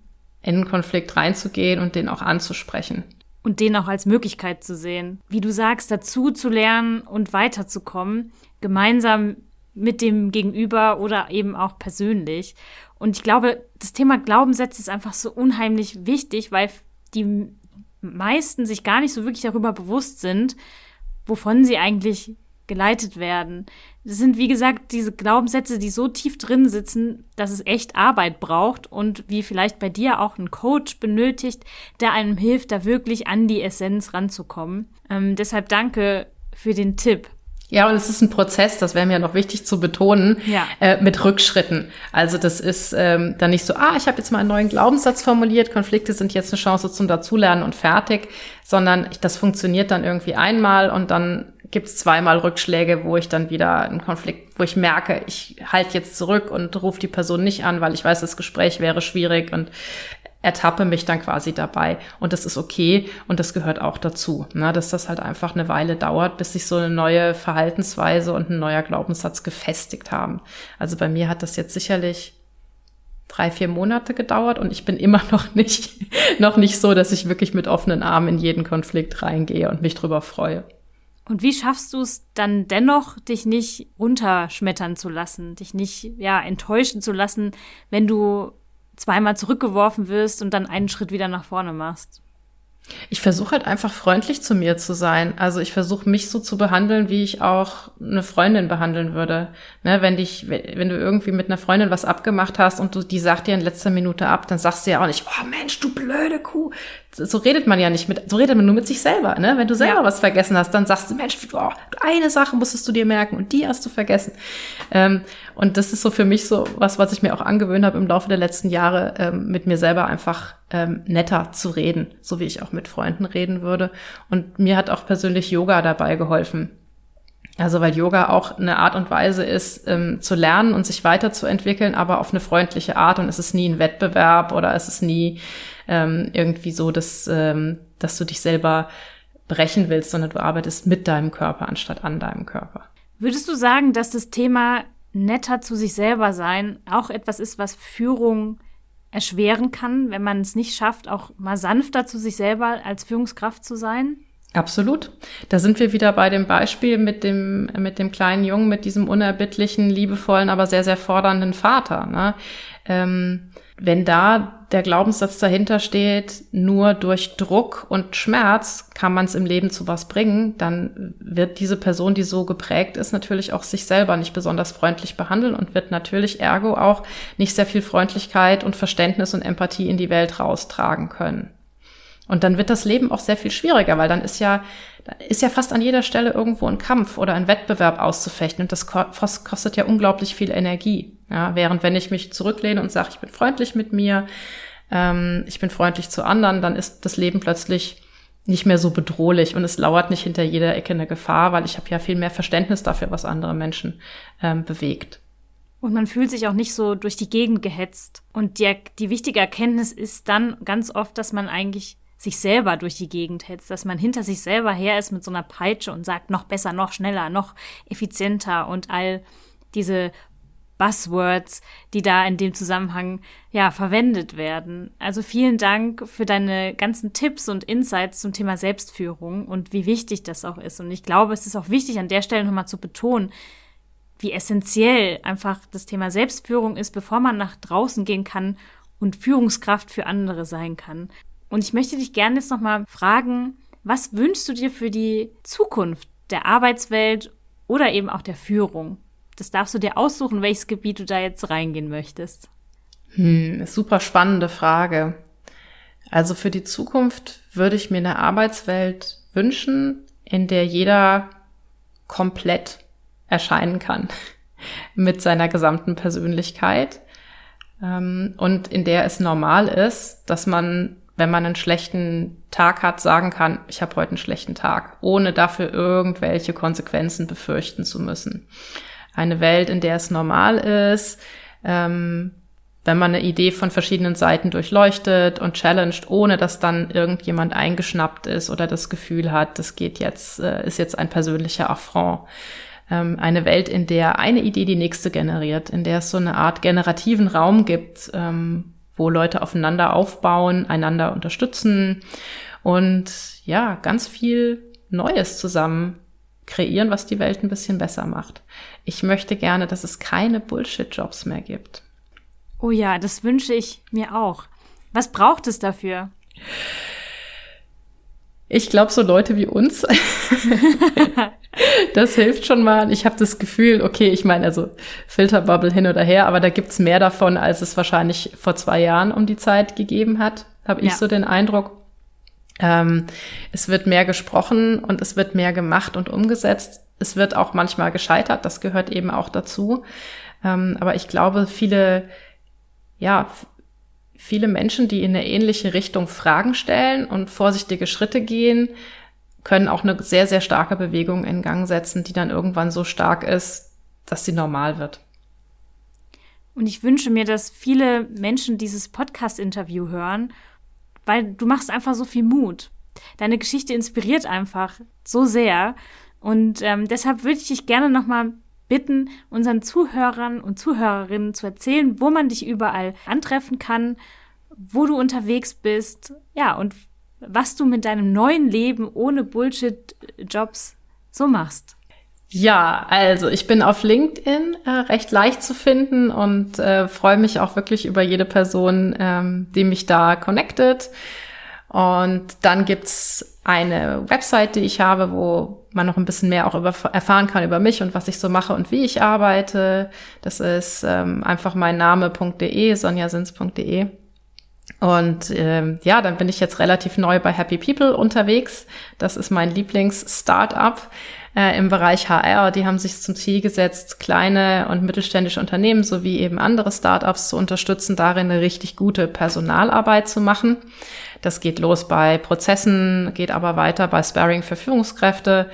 Speaker 2: in einen Konflikt reinzugehen und den auch anzusprechen
Speaker 1: und den auch als Möglichkeit zu sehen. Wie du sagst, dazu zu lernen und weiterzukommen, gemeinsam mit dem Gegenüber oder eben auch persönlich. Und ich glaube, das Thema Glaubenssätze ist einfach so unheimlich wichtig, weil die meisten sich gar nicht so wirklich darüber bewusst sind, wovon sie eigentlich geleitet werden. Das sind, wie gesagt, diese Glaubenssätze, die so tief drin sitzen, dass es echt Arbeit braucht und wie vielleicht bei dir auch ein Coach benötigt, der einem hilft, da wirklich an die Essenz ranzukommen. Ähm, deshalb danke für den Tipp.
Speaker 2: Ja, und es ist ein Prozess, das wäre mir noch wichtig zu betonen,
Speaker 1: ja.
Speaker 2: äh, mit Rückschritten. Also das ist ähm, dann nicht so, ah, ich habe jetzt mal einen neuen Glaubenssatz formuliert, Konflikte sind jetzt eine Chance zum Dazulernen und fertig, sondern das funktioniert dann irgendwie einmal und dann gibt es zweimal Rückschläge, wo ich dann wieder einen Konflikt, wo ich merke, ich halte jetzt zurück und rufe die Person nicht an, weil ich weiß, das Gespräch wäre schwierig und ertappe mich dann quasi dabei. Und das ist okay und das gehört auch dazu, ne? dass das halt einfach eine Weile dauert, bis sich so eine neue Verhaltensweise und ein neuer Glaubenssatz gefestigt haben. Also bei mir hat das jetzt sicherlich drei, vier Monate gedauert und ich bin immer noch nicht, noch nicht so, dass ich wirklich mit offenen Armen in jeden Konflikt reingehe und mich drüber freue.
Speaker 1: Und wie schaffst du es dann dennoch, dich nicht runterschmettern zu lassen, dich nicht ja enttäuschen zu lassen, wenn du zweimal zurückgeworfen wirst und dann einen Schritt wieder nach vorne machst?
Speaker 2: Ich versuche halt einfach freundlich zu mir zu sein. Also ich versuche mich so zu behandeln, wie ich auch eine Freundin behandeln würde. Ne, wenn dich, wenn du irgendwie mit einer Freundin was abgemacht hast und du, die sagt dir in letzter Minute ab, dann sagst du ja auch nicht, oh Mensch, du blöde Kuh. So redet man ja nicht mit, so redet man nur mit sich selber, ne? Wenn du selber ja. was vergessen hast, dann sagst du, Mensch, oh, eine Sache musstest du dir merken und die hast du vergessen. Ähm, und das ist so für mich so was, was ich mir auch angewöhnt habe im Laufe der letzten Jahre, ähm, mit mir selber einfach ähm, netter zu reden, so wie ich auch mit Freunden reden würde. Und mir hat auch persönlich Yoga dabei geholfen. Also weil Yoga auch eine Art und Weise ist, ähm, zu lernen und sich weiterzuentwickeln, aber auf eine freundliche Art. Und es ist nie ein Wettbewerb oder es ist nie ähm, irgendwie so, dass, ähm, dass du dich selber brechen willst, sondern du arbeitest mit deinem Körper anstatt an deinem Körper.
Speaker 1: Würdest du sagen, dass das Thema netter zu sich selber sein auch etwas ist, was Führung erschweren kann, wenn man es nicht schafft, auch mal sanfter zu sich selber als Führungskraft zu sein?
Speaker 2: Absolut. Da sind wir wieder bei dem Beispiel mit dem, mit dem kleinen Jungen, mit diesem unerbittlichen, liebevollen, aber sehr, sehr fordernden Vater. Ne? Ähm, wenn da der Glaubenssatz dahinter steht, nur durch Druck und Schmerz kann man es im Leben zu was bringen, dann wird diese Person, die so geprägt ist, natürlich auch sich selber nicht besonders freundlich behandeln und wird natürlich ergo auch nicht sehr viel Freundlichkeit und Verständnis und Empathie in die Welt raustragen können. Und dann wird das Leben auch sehr viel schwieriger, weil dann ist ja, ist ja fast an jeder Stelle irgendwo ein Kampf oder ein Wettbewerb auszufechten und das kostet ja unglaublich viel Energie. Ja, während wenn ich mich zurücklehne und sage, ich bin freundlich mit mir, ähm, ich bin freundlich zu anderen, dann ist das Leben plötzlich nicht mehr so bedrohlich und es lauert nicht hinter jeder Ecke eine Gefahr, weil ich habe ja viel mehr Verständnis dafür, was andere Menschen ähm, bewegt.
Speaker 1: Und man fühlt sich auch nicht so durch die Gegend gehetzt. Und die, die wichtige Erkenntnis ist dann ganz oft, dass man eigentlich sich selber durch die Gegend hetzt, dass man hinter sich selber her ist mit so einer Peitsche und sagt, noch besser, noch schneller, noch effizienter und all diese Buzzwords, die da in dem Zusammenhang ja verwendet werden. Also vielen Dank für deine ganzen Tipps und Insights zum Thema Selbstführung und wie wichtig das auch ist. Und ich glaube, es ist auch wichtig, an der Stelle nochmal zu betonen, wie essentiell einfach das Thema Selbstführung ist, bevor man nach draußen gehen kann und Führungskraft für andere sein kann. Und ich möchte dich gerne jetzt nochmal fragen, was wünschst du dir für die Zukunft der Arbeitswelt oder eben auch der Führung? Das darfst du dir aussuchen, welches Gebiet du da jetzt reingehen möchtest.
Speaker 2: Hm, super spannende Frage. Also für die Zukunft würde ich mir eine Arbeitswelt wünschen, in der jeder komplett erscheinen kann mit seiner gesamten Persönlichkeit ähm, und in der es normal ist, dass man, wenn man einen schlechten Tag hat, sagen kann, ich habe heute einen schlechten Tag, ohne dafür irgendwelche Konsequenzen befürchten zu müssen eine Welt, in der es normal ist, ähm, wenn man eine Idee von verschiedenen Seiten durchleuchtet und challenged, ohne dass dann irgendjemand eingeschnappt ist oder das Gefühl hat, das geht jetzt, äh, ist jetzt ein persönlicher Affront. Ähm, eine Welt, in der eine Idee die nächste generiert, in der es so eine Art generativen Raum gibt, ähm, wo Leute aufeinander aufbauen, einander unterstützen und ja, ganz viel Neues zusammen kreieren, was die Welt ein bisschen besser macht. Ich möchte gerne, dass es keine Bullshit-Jobs mehr gibt.
Speaker 1: Oh ja, das wünsche ich mir auch. Was braucht es dafür?
Speaker 2: Ich glaube, so Leute wie uns. Das hilft schon mal. Ich habe das Gefühl, okay, ich meine, also Filterbubble hin oder her, aber da gibt's mehr davon, als es wahrscheinlich vor zwei Jahren um die Zeit gegeben hat, habe ich ja. so den Eindruck. Ähm, es wird mehr gesprochen und es wird mehr gemacht und umgesetzt. Es wird auch manchmal gescheitert, das gehört eben auch dazu. Ähm, aber ich glaube, viele, ja, viele Menschen, die in eine ähnliche Richtung Fragen stellen und vorsichtige Schritte gehen, können auch eine sehr, sehr starke Bewegung in Gang setzen, die dann irgendwann so stark ist, dass sie normal wird.
Speaker 1: Und ich wünsche mir, dass viele Menschen dieses Podcast-Interview hören, weil du machst einfach so viel Mut. Deine Geschichte inspiriert einfach so sehr. Und ähm, deshalb würde ich dich gerne nochmal bitten, unseren Zuhörern und Zuhörerinnen zu erzählen, wo man dich überall antreffen kann, wo du unterwegs bist, ja, und was du mit deinem neuen Leben ohne Bullshit-Jobs so machst.
Speaker 2: Ja, also ich bin auf LinkedIn äh, recht leicht zu finden und äh, freue mich auch wirklich über jede Person, ähm, die mich da connectet. Und dann gibt's eine Website, die ich habe, wo man noch ein bisschen mehr auch über, erfahren kann über mich und was ich so mache und wie ich arbeite. Das ist ähm, einfach mein Name.de, sonjasins.de. Und ähm, ja, dann bin ich jetzt relativ neu bei Happy People unterwegs. Das ist mein Lieblings-Startup äh, im Bereich HR. Die haben sich zum Ziel gesetzt, kleine und mittelständische Unternehmen sowie eben andere Startups zu unterstützen, darin eine richtig gute Personalarbeit zu machen. Das geht los bei Prozessen, geht aber weiter bei Sparring für Führungskräfte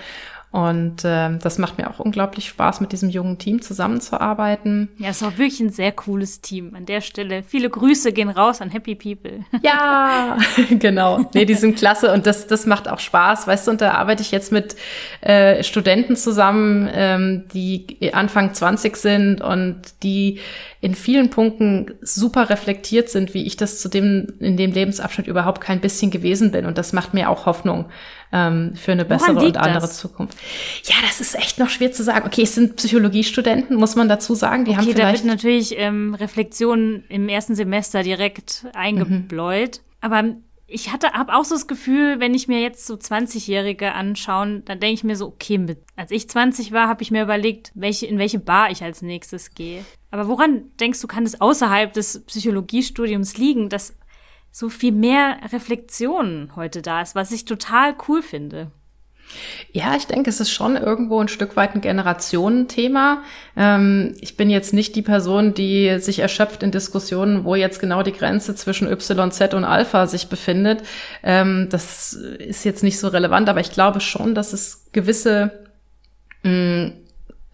Speaker 2: und äh, das macht mir auch unglaublich Spaß, mit diesem jungen Team zusammenzuarbeiten.
Speaker 1: Ja, es ist auch wirklich ein sehr cooles Team. An der Stelle viele Grüße gehen raus an Happy People.
Speaker 2: Ja, genau. Nee, die sind klasse und das, das macht auch Spaß. Weißt du, und da arbeite ich jetzt mit äh, Studenten zusammen, ähm, die Anfang 20 sind und die in vielen Punkten super reflektiert sind, wie ich das zu dem, in dem Lebensabschnitt überhaupt kein bisschen gewesen bin. Und das macht mir auch Hoffnung ähm, für eine bessere und andere das? Zukunft. Ja, das ist echt noch schwer zu sagen. Okay, es sind Psychologiestudenten, muss man dazu sagen. Die okay, haben vielleicht.
Speaker 1: Da wird natürlich ähm, Reflexion im ersten Semester direkt eingebläut. Mhm. Aber ich hatte habe auch so das Gefühl, wenn ich mir jetzt so 20-Jährige anschauen, dann denke ich mir so, okay, mit, als ich 20 war, habe ich mir überlegt, welche, in welche Bar ich als nächstes gehe. Aber woran denkst du, kann es außerhalb des Psychologiestudiums liegen, dass so viel mehr Reflexion heute da ist, was ich total cool finde?
Speaker 2: Ja, ich denke, es ist schon irgendwo ein Stück weit ein Generationenthema. Ähm, ich bin jetzt nicht die Person, die sich erschöpft in Diskussionen, wo jetzt genau die Grenze zwischen Y, Z und Alpha sich befindet. Ähm, das ist jetzt nicht so relevant, aber ich glaube schon, dass es gewisse mh, mm,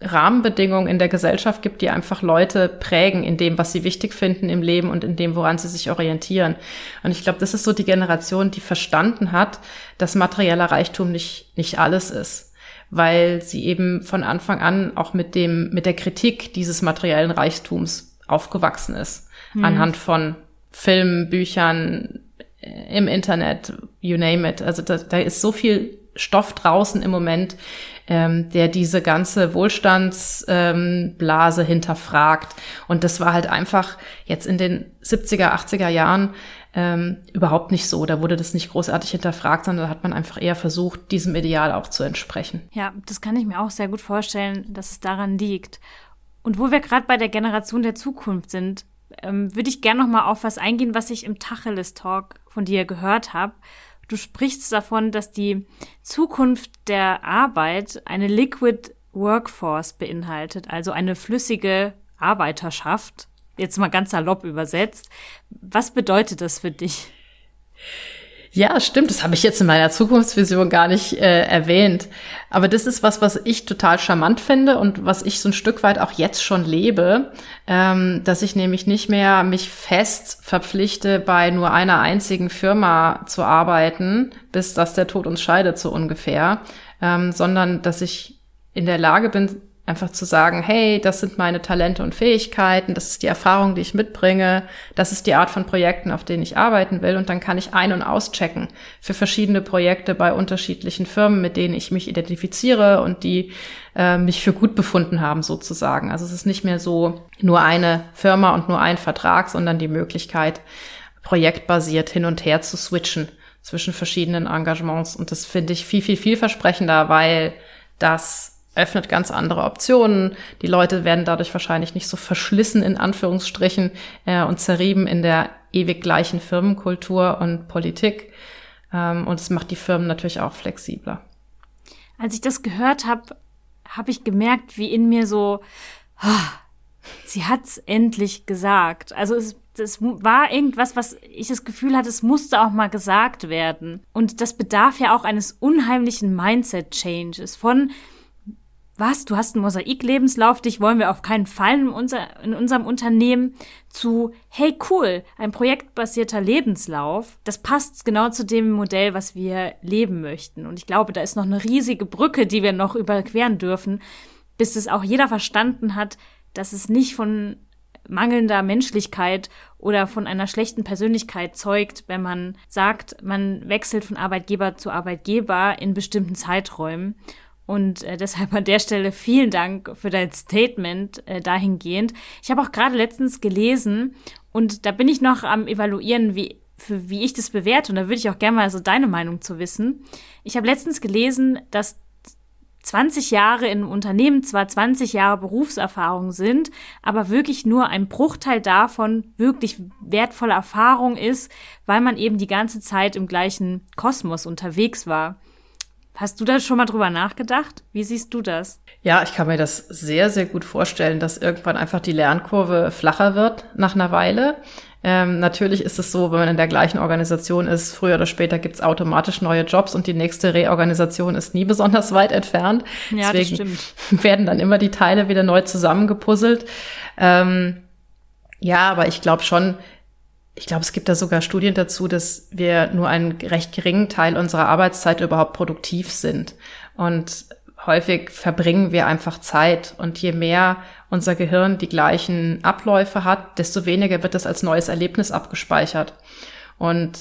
Speaker 2: Rahmenbedingungen in der Gesellschaft gibt, die einfach Leute prägen in dem, was sie wichtig finden im Leben und in dem, woran sie sich orientieren. Und ich glaube, das ist so die Generation, die verstanden hat, dass materieller Reichtum nicht, nicht alles ist. Weil sie eben von Anfang an auch mit dem, mit der Kritik dieses materiellen Reichtums aufgewachsen ist. Mhm. Anhand von Filmen, Büchern, äh, im Internet, you name it. Also da, da ist so viel Stoff draußen im Moment, ähm, der diese ganze Wohlstandsblase ähm, hinterfragt. Und das war halt einfach jetzt in den 70er, 80er Jahren ähm, überhaupt nicht so. Da wurde das nicht großartig hinterfragt, sondern da hat man einfach eher versucht, diesem Ideal auch zu entsprechen.
Speaker 1: Ja, das kann ich mir auch sehr gut vorstellen, dass es daran liegt. Und wo wir gerade bei der Generation der Zukunft sind, ähm, würde ich gerne noch mal auf was eingehen, was ich im Tacheles Talk von dir gehört habe. Du sprichst davon, dass die Zukunft der Arbeit eine Liquid Workforce beinhaltet, also eine flüssige Arbeiterschaft. Jetzt mal ganz salopp übersetzt. Was bedeutet das für dich?
Speaker 2: Ja, stimmt. Das habe ich jetzt in meiner Zukunftsvision gar nicht äh, erwähnt. Aber das ist was, was ich total charmant finde und was ich so ein Stück weit auch jetzt schon lebe, ähm, dass ich nämlich nicht mehr mich fest verpflichte, bei nur einer einzigen Firma zu arbeiten, bis dass der Tod uns scheidet, so ungefähr, ähm, sondern dass ich in der Lage bin, Einfach zu sagen, hey, das sind meine Talente und Fähigkeiten, das ist die Erfahrung, die ich mitbringe, das ist die Art von Projekten, auf denen ich arbeiten will. Und dann kann ich ein- und auschecken für verschiedene Projekte bei unterschiedlichen Firmen, mit denen ich mich identifiziere und die äh, mich für gut befunden haben, sozusagen. Also es ist nicht mehr so nur eine Firma und nur ein Vertrag, sondern die Möglichkeit, projektbasiert hin und her zu switchen zwischen verschiedenen Engagements. Und das finde ich viel, viel, vielversprechender, weil das öffnet ganz andere Optionen. Die Leute werden dadurch wahrscheinlich nicht so verschlissen in Anführungsstrichen äh, und zerrieben in der ewig gleichen Firmenkultur und Politik. Ähm, und es macht die Firmen natürlich auch flexibler.
Speaker 1: Als ich das gehört habe, habe ich gemerkt, wie in mir so, oh, sie hat's endlich gesagt. Also es, das war irgendwas, was ich das Gefühl hatte, es musste auch mal gesagt werden. Und das bedarf ja auch eines unheimlichen Mindset-Changes von was, du hast einen Mosaik-Lebenslauf, dich? Wollen wir auf keinen Fall in, unser, in unserem Unternehmen, zu, hey cool, ein projektbasierter Lebenslauf, das passt genau zu dem Modell, was wir leben möchten. Und ich glaube, da ist noch eine riesige Brücke, die wir noch überqueren dürfen, bis es auch jeder verstanden hat, dass es nicht von mangelnder Menschlichkeit oder von einer schlechten Persönlichkeit zeugt, wenn man sagt, man wechselt von Arbeitgeber zu Arbeitgeber in bestimmten Zeiträumen und äh, deshalb an der Stelle vielen Dank für dein Statement äh, dahingehend. Ich habe auch gerade letztens gelesen und da bin ich noch am evaluieren, wie für wie ich das bewerte und da würde ich auch gerne mal so deine Meinung zu wissen. Ich habe letztens gelesen, dass 20 Jahre in Unternehmen zwar 20 Jahre Berufserfahrung sind, aber wirklich nur ein Bruchteil davon wirklich wertvolle Erfahrung ist, weil man eben die ganze Zeit im gleichen Kosmos unterwegs war. Hast du da schon mal drüber nachgedacht? Wie siehst du das?
Speaker 2: Ja, ich kann mir das sehr, sehr gut vorstellen, dass irgendwann einfach die Lernkurve flacher wird nach einer Weile. Ähm, natürlich ist es so, wenn man in der gleichen Organisation ist, früher oder später gibt's automatisch neue Jobs und die nächste Reorganisation ist nie besonders weit entfernt. Ja, Deswegen werden dann immer die Teile wieder neu zusammengepuzzelt. Ähm, ja, aber ich glaube schon, ich glaube, es gibt da sogar Studien dazu, dass wir nur einen recht geringen Teil unserer Arbeitszeit überhaupt produktiv sind. Und häufig verbringen wir einfach Zeit. Und je mehr unser Gehirn die gleichen Abläufe hat, desto weniger wird es als neues Erlebnis abgespeichert. Und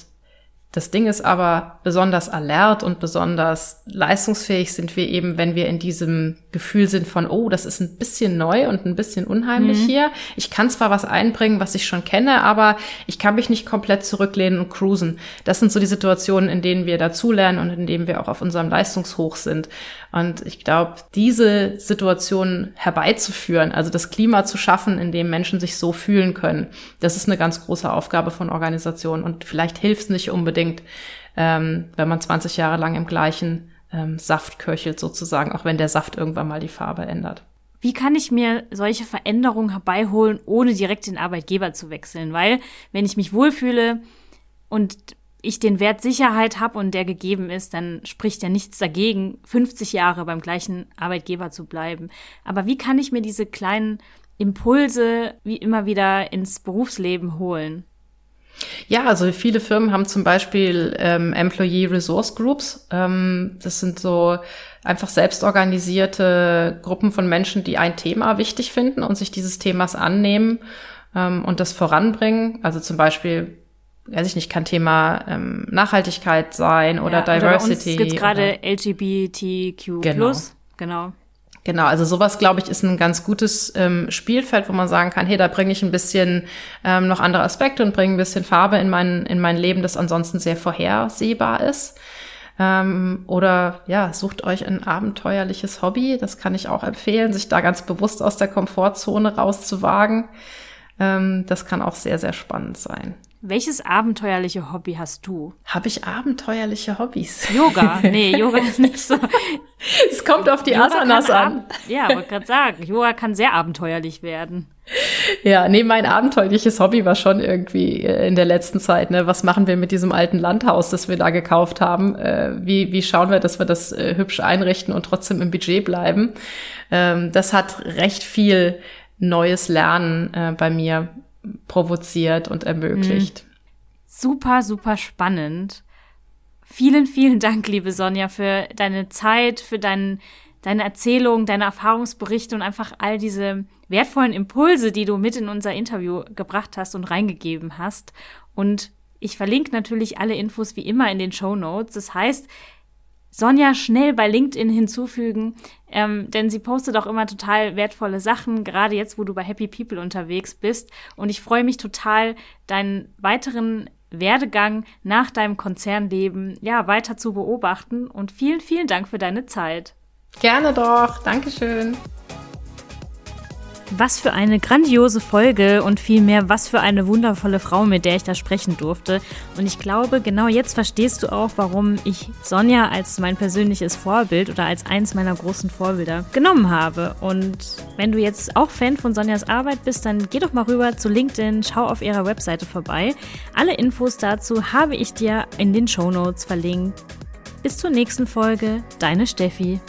Speaker 2: das Ding ist aber, besonders alert und besonders leistungsfähig sind wir eben, wenn wir in diesem Gefühl sind von, oh, das ist ein bisschen neu und ein bisschen unheimlich mhm. hier. Ich kann zwar was einbringen, was ich schon kenne, aber ich kann mich nicht komplett zurücklehnen und cruisen. Das sind so die Situationen, in denen wir dazulernen und in denen wir auch auf unserem Leistungshoch sind. Und ich glaube, diese Situation herbeizuführen, also das Klima zu schaffen, in dem Menschen sich so fühlen können, das ist eine ganz große Aufgabe von Organisationen. Und vielleicht hilft es nicht unbedingt, ähm, wenn man 20 Jahre lang im gleichen ähm, Saft köchelt, sozusagen, auch wenn der Saft irgendwann mal die Farbe ändert.
Speaker 1: Wie kann ich mir solche Veränderungen herbeiholen, ohne direkt den Arbeitgeber zu wechseln? Weil, wenn ich mich wohlfühle und ich den Wert Sicherheit habe und der gegeben ist, dann spricht ja nichts dagegen, 50 Jahre beim gleichen Arbeitgeber zu bleiben. Aber wie kann ich mir diese kleinen Impulse wie immer wieder ins Berufsleben holen?
Speaker 2: Ja, also viele Firmen haben zum Beispiel ähm, Employee Resource Groups. Ähm, das sind so einfach selbstorganisierte Gruppen von Menschen, die ein Thema wichtig finden und sich dieses Themas annehmen ähm, und das voranbringen. Also zum Beispiel weiß ich nicht, kann Thema ähm, Nachhaltigkeit sein oder ja, Diversity.
Speaker 1: Oder bei uns gerade LGBTQ+. Genau. genau.
Speaker 2: Genau, also sowas, glaube ich, ist ein ganz gutes ähm, Spielfeld, wo man sagen kann, hey, da bringe ich ein bisschen ähm, noch andere Aspekte und bringe ein bisschen Farbe in mein, in mein Leben, das ansonsten sehr vorhersehbar ist. Ähm, oder ja, sucht euch ein abenteuerliches Hobby. Das kann ich auch empfehlen, sich da ganz bewusst aus der Komfortzone rauszuwagen. Ähm, das kann auch sehr, sehr spannend sein.
Speaker 1: Welches abenteuerliche Hobby hast du?
Speaker 2: Habe ich abenteuerliche Hobbys?
Speaker 1: Yoga. Nee, Yoga ist nicht so.
Speaker 2: es kommt auf die Yoga Asanas an.
Speaker 1: Ja, wollte gerade sagen, Yoga kann sehr abenteuerlich werden.
Speaker 2: Ja, nee, mein abenteuerliches Hobby war schon irgendwie äh, in der letzten Zeit, ne, was machen wir mit diesem alten Landhaus, das wir da gekauft haben? Äh, wie, wie schauen wir, dass wir das äh, hübsch einrichten und trotzdem im Budget bleiben? Ähm, das hat recht viel neues Lernen äh, bei mir provoziert und ermöglicht. Mhm.
Speaker 1: Super, super spannend. Vielen, vielen Dank, liebe Sonja, für deine Zeit, für dein, deine Erzählung, deine Erfahrungsberichte und einfach all diese wertvollen Impulse, die du mit in unser Interview gebracht hast und reingegeben hast. Und ich verlinke natürlich alle Infos wie immer in den Show Notes. Das heißt, Sonja schnell bei LinkedIn hinzufügen, ähm, denn sie postet auch immer total wertvolle Sachen, gerade jetzt, wo du bei Happy People unterwegs bist. Und ich freue mich total, deinen weiteren Werdegang nach deinem Konzernleben ja weiter zu beobachten. Und vielen, vielen Dank für deine Zeit.
Speaker 2: Gerne doch. Dankeschön.
Speaker 1: Was für eine grandiose Folge und vielmehr, was für eine wundervolle Frau, mit der ich da sprechen durfte. Und ich glaube, genau jetzt verstehst du auch, warum ich Sonja als mein persönliches Vorbild oder als eins meiner großen Vorbilder genommen habe. Und wenn du jetzt auch Fan von Sonjas Arbeit bist, dann geh doch mal rüber zu LinkedIn, schau auf ihrer Webseite vorbei. Alle Infos dazu habe ich dir in den Show Notes verlinkt. Bis zur nächsten Folge, deine Steffi.